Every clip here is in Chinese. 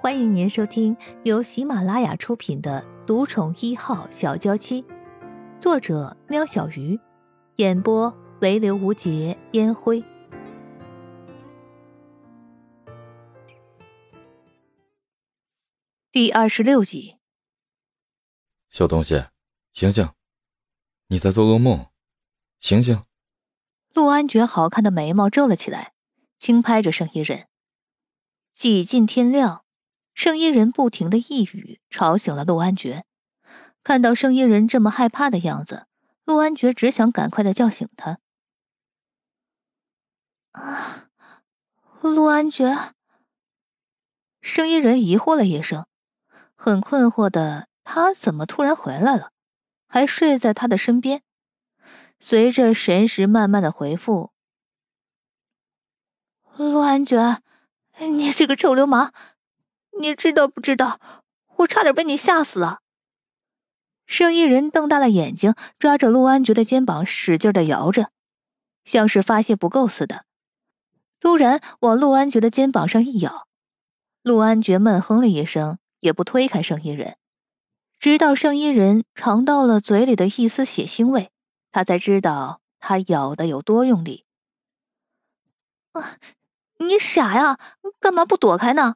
欢迎您收听由喜马拉雅出品的《独宠一号小娇妻》，作者：喵小鱼，演播：唯刘无节烟灰。第二十六集，小东西，醒醒！你在做噩梦，醒醒！陆安觉好看的眉毛皱了起来，轻拍着盛一人。几近天亮。圣衣人不停的一语，吵醒了陆安觉。看到圣衣人这么害怕的样子，陆安觉只想赶快的叫醒他。啊，陆安觉。圣衣人疑惑了一声，很困惑的他怎么突然回来了，还睡在他的身边。随着神识慢慢的回复，陆安觉，你这个臭流氓！你知道不知道？我差点被你吓死了。圣衣人瞪大了眼睛，抓着陆安觉的肩膀，使劲的摇着，像是发泄不够似的。突然往陆安觉的肩膀上一咬，陆安觉闷哼了一声，也不推开圣衣人，直到圣衣人尝到了嘴里的一丝血腥味，他才知道他咬的有多用力。啊！你傻呀？干嘛不躲开呢？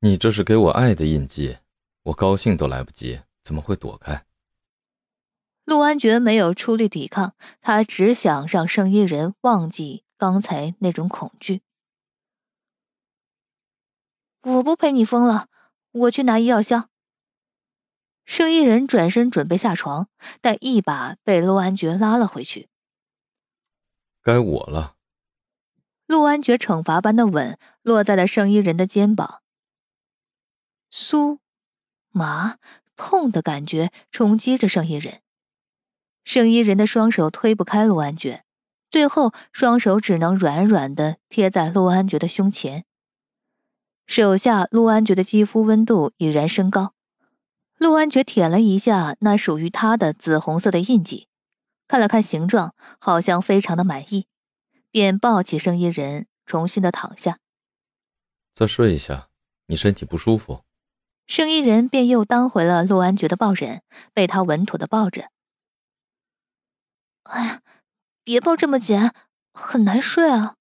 你这是给我爱的印记，我高兴都来不及，怎么会躲开？陆安觉没有出力抵抗，他只想让圣衣人忘记刚才那种恐惧。我不陪你疯了，我去拿医药箱。圣衣人转身准备下床，但一把被陆安觉拉了回去。该我了。陆安觉惩罚般的吻落在了圣衣人的肩膀。酥、麻、痛的感觉冲击着圣衣人，圣衣人的双手推不开陆安觉，最后双手只能软软的贴在陆安觉的胸前。手下陆安觉的肌肤温度已然升高，陆安觉舔了一下那属于他的紫红色的印记，看了看形状，好像非常的满意，便抱起圣衣人重新的躺下。再睡一下，你身体不舒服。生衣人便又当回了陆安觉的抱枕，被他稳妥的抱着。哎呀，别抱这么紧，很难睡啊。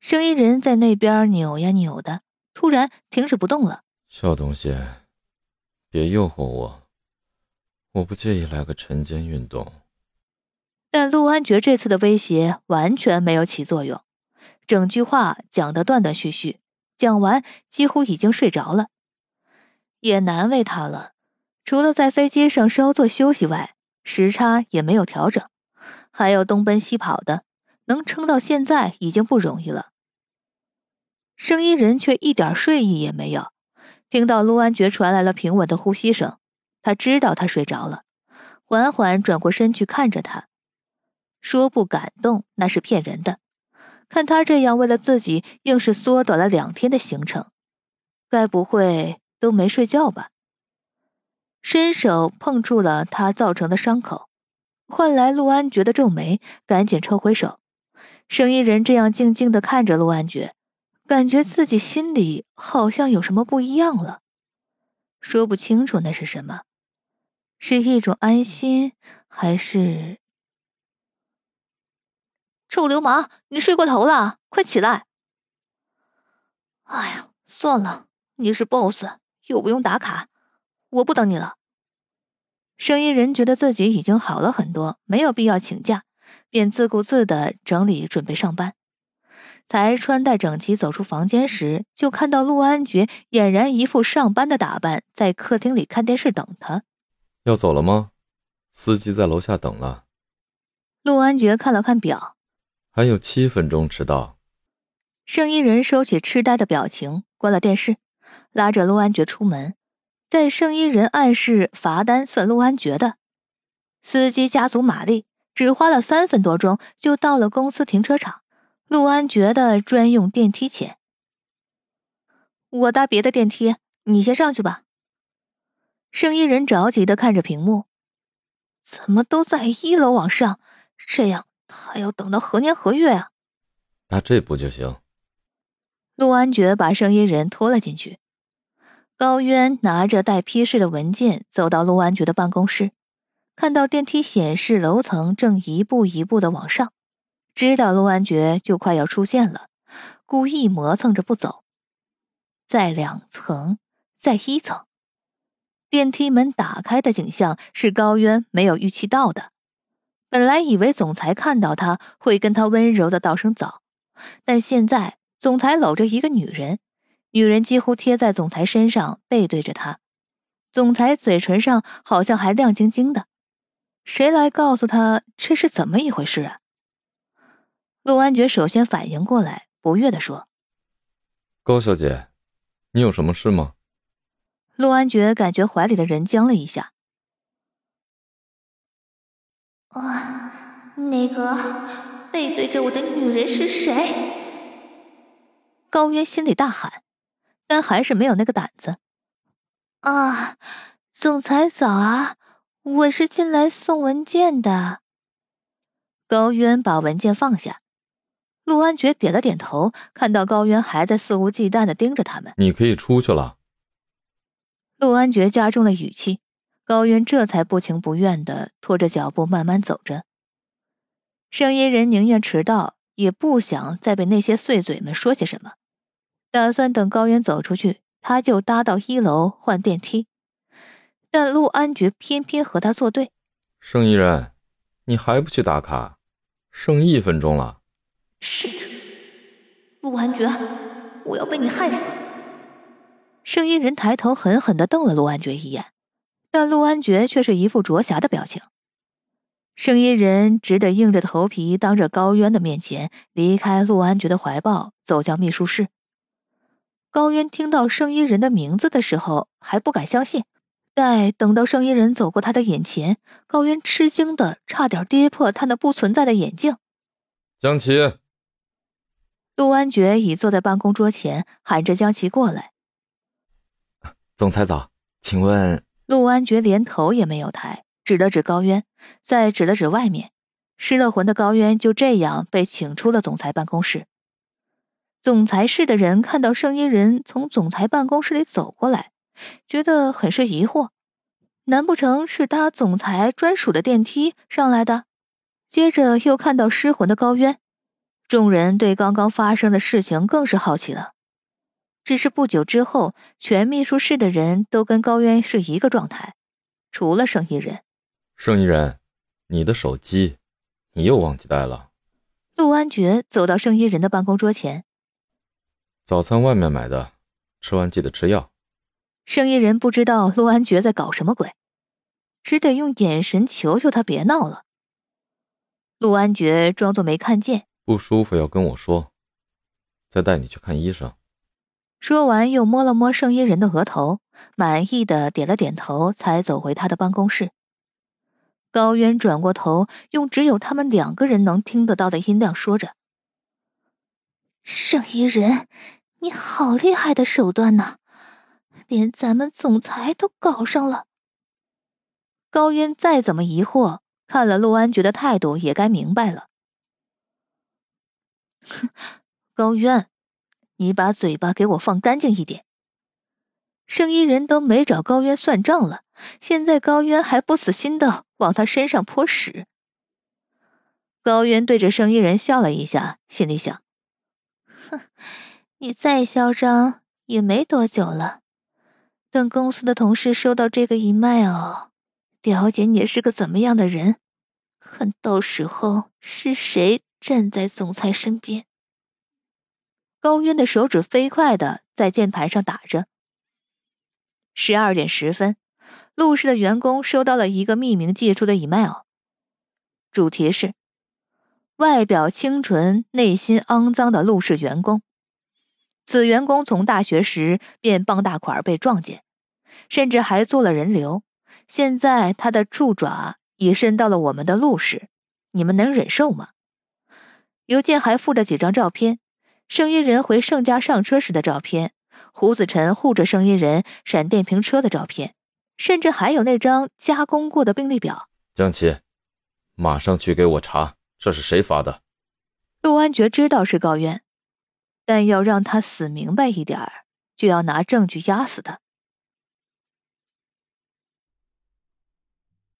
生衣人在那边扭呀扭的，突然停止不动了。小东西，别诱惑我，我不介意来个晨间运动。但陆安觉这次的威胁完全没有起作用，整句话讲得断断续续，讲完几乎已经睡着了。也难为他了，除了在飞机上稍作休息外，时差也没有调整，还要东奔西跑的，能撑到现在已经不容易了。声音人却一点睡意也没有，听到陆安觉传来了平稳的呼吸声，他知道他睡着了，缓缓转过身去看着他，说不感动那是骗人的。看他这样为了自己，硬是缩短了两天的行程，该不会……都没睡觉吧？伸手碰触了他造成的伤口，换来陆安觉的皱眉，赶紧抽回手。生意人这样静静的看着陆安觉，感觉自己心里好像有什么不一样了，说不清楚那是什么，是一种安心，还是……臭流氓，你睡过头了，快起来！哎呀，算了，你是 boss。又不用打卡，我不等你了。声音人觉得自己已经好了很多，没有必要请假，便自顾自的整理准备上班。才穿戴整齐走出房间时，就看到陆安觉俨然一副上班的打扮，在客厅里看电视等他。要走了吗？司机在楼下等了。陆安觉看了看表，还有七分钟迟到。声音人收起痴呆的表情，关了电视。拉着陆安觉出门，在圣衣人暗示罚单算陆安觉的。司机加足马力，只花了三分多钟就到了公司停车场陆安觉的专用电梯前。我搭别的电梯，你先上去吧。圣衣人着急的看着屏幕，怎么都在一楼往上？这样他要等到何年何月啊？那这不就行。陆安觉把圣衣人拖了进去。高渊拿着带批示的文件走到陆安觉的办公室，看到电梯显示楼层正一步一步的往上，知道陆安觉就快要出现了，故意磨蹭着不走。在两层，在一层，电梯门打开的景象是高渊没有预期到的。本来以为总裁看到他会跟他温柔的道声早，但现在总裁搂着一个女人。女人几乎贴在总裁身上，背对着他。总裁嘴唇上好像还亮晶晶的。谁来告诉他这是怎么一回事啊？陆安觉首先反应过来，不悦地说：“高小姐，你有什么事吗？”陆安觉感觉怀里的人僵了一下。啊，那个背对着我的女人是谁？高渊心里大喊。但还是没有那个胆子。啊，总裁早啊，我是进来送文件的。高渊把文件放下，陆安觉点了点头，看到高渊还在肆无忌惮的盯着他们。你可以出去了。陆安觉加重了语气，高渊这才不情不愿的拖着脚步慢慢走着。声音人宁愿迟到，也不想再被那些碎嘴们说些什么。打算等高原走出去，他就搭到一楼换电梯。但陆安觉偏偏和他作对。盛一人，你还不去打卡？剩一分钟了。shit！陆安觉，我要被你害死！圣衣人抬头狠狠的瞪了陆安觉一眼，但陆安觉却是一副灼霞的表情。圣衣人只得硬着头皮当着高渊的面前离开陆安觉的怀抱，走向秘书室。高渊听到圣衣人的名字的时候还不敢相信，待等到圣衣人走过他的眼前，高渊吃惊的差点跌破他那不存在的眼镜。江琪，陆安觉已坐在办公桌前，喊着江琪过来。总裁早，请问？陆安觉连头也没有抬，指了指高渊，再指了指外面，失了魂的高渊就这样被请出了总裁办公室。总裁室的人看到圣衣人从总裁办公室里走过来，觉得很是疑惑，难不成是搭总裁专属的电梯上来的？接着又看到失魂的高渊，众人对刚刚发生的事情更是好奇了。只是不久之后，全秘书室的人都跟高渊是一个状态，除了圣衣人。圣衣人，你的手机，你又忘记带了。陆安觉走到圣衣人的办公桌前。早餐外面买的，吃完记得吃药。生意人不知道陆安觉在搞什么鬼，只得用眼神求求他别闹了。陆安觉装作没看见，不舒服要跟我说，再带你去看医生。说完又摸了摸圣衣人的额头，满意的点了点头，才走回他的办公室。高渊转过头，用只有他们两个人能听得到的音量说着。圣衣人，你好厉害的手段呢，连咱们总裁都搞上了。高渊再怎么疑惑，看了陆安觉的态度，也该明白了。哼，高渊，你把嘴巴给我放干净一点。圣衣人都没找高渊算账了，现在高渊还不死心的往他身上泼屎。高渊对着圣衣人笑了一下，心里想。哼，你再嚣张也没多久了。等公司的同事收到这个 email，了解你是个怎么样的人，看到时候是谁站在总裁身边。高渊的手指飞快的在键盘上打着。十二点十分，陆氏的员工收到了一个匿名寄出的 email，主题是。外表清纯、内心肮脏的陆氏员工，此员工从大学时便傍大款被撞见，甚至还做了人流。现在他的触爪已伸到了我们的陆氏，你们能忍受吗？邮件还附着几张照片：声音人回盛家上车时的照片，胡子晨护着声音人闪电瓶车的照片，甚至还有那张加工过的病历表。江琪，马上去给我查。这是谁发的？陆安觉知道是高渊，但要让他死明白一点儿，就要拿证据压死他。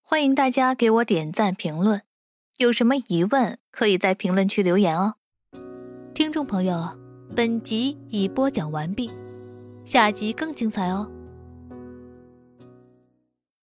欢迎大家给我点赞评论，有什么疑问可以在评论区留言哦。听众朋友，本集已播讲完毕，下集更精彩哦。